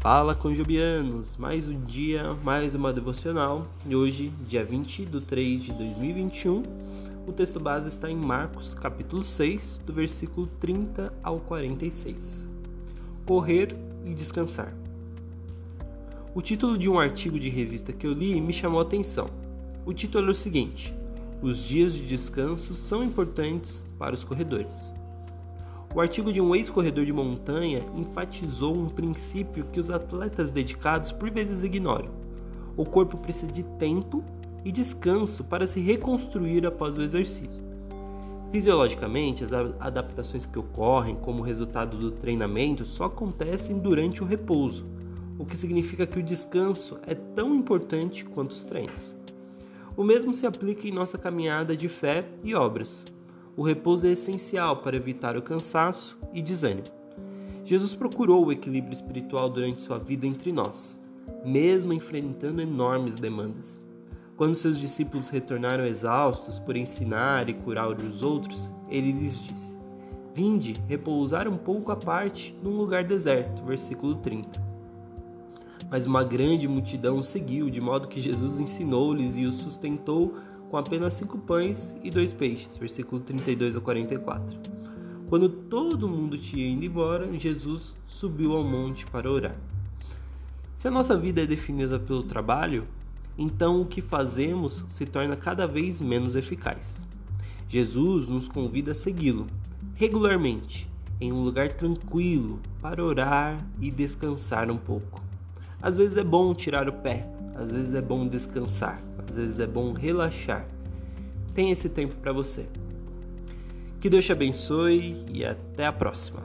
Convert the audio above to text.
Fala Conjubianos, mais um dia, mais uma devocional. E hoje, dia 20 de 3 de 2021, o texto base está em Marcos, capítulo 6, do versículo 30 ao 46. Correr e descansar. O título de um artigo de revista que eu li me chamou a atenção. O título é o seguinte: Os dias de descanso são importantes para os corredores. O artigo de um ex-corredor de montanha enfatizou um princípio que os atletas dedicados por vezes ignoram. O corpo precisa de tempo e descanso para se reconstruir após o exercício. Fisiologicamente, as adaptações que ocorrem como resultado do treinamento só acontecem durante o repouso, o que significa que o descanso é tão importante quanto os treinos. O mesmo se aplica em nossa caminhada de fé e obras o repouso é essencial para evitar o cansaço e desânimo. Jesus procurou o equilíbrio espiritual durante sua vida entre nós, mesmo enfrentando enormes demandas. Quando seus discípulos retornaram exaustos por ensinar e curar os outros, ele lhes disse: Vinde repousar um pouco à parte num lugar deserto. Versículo 30. Mas uma grande multidão o seguiu, de modo que Jesus ensinou-lhes e os sustentou com apenas cinco pães e dois peixes, versículo 32 a 44. Quando todo mundo tinha ido embora, Jesus subiu ao monte para orar. Se a nossa vida é definida pelo trabalho, então o que fazemos se torna cada vez menos eficaz. Jesus nos convida a segui-lo regularmente, em um lugar tranquilo, para orar e descansar um pouco. Às vezes é bom tirar o pé, às vezes é bom descansar, às vezes é bom relaxar. Tem esse tempo para você. Que Deus te abençoe e até a próxima.